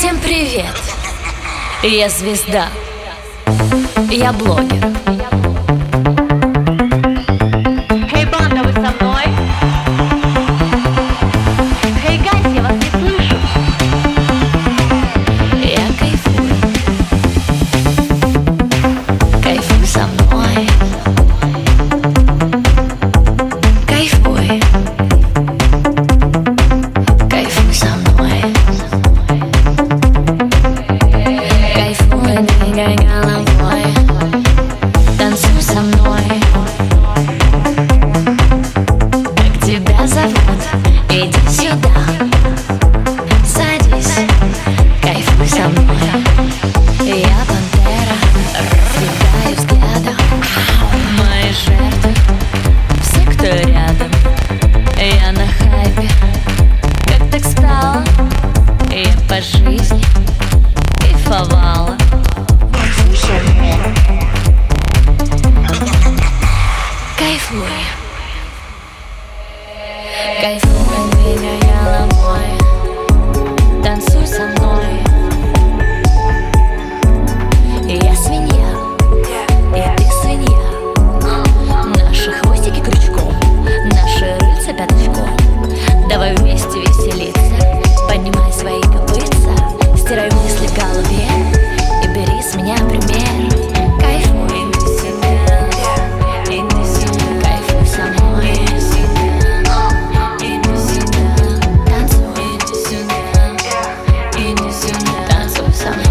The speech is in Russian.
Всем привет! Я звезда. Я блогер. Рядом. Я на хайпе, как так стало? Я по жизни кайфовала. Кайфуй Кайфуй, Танцуй со мной some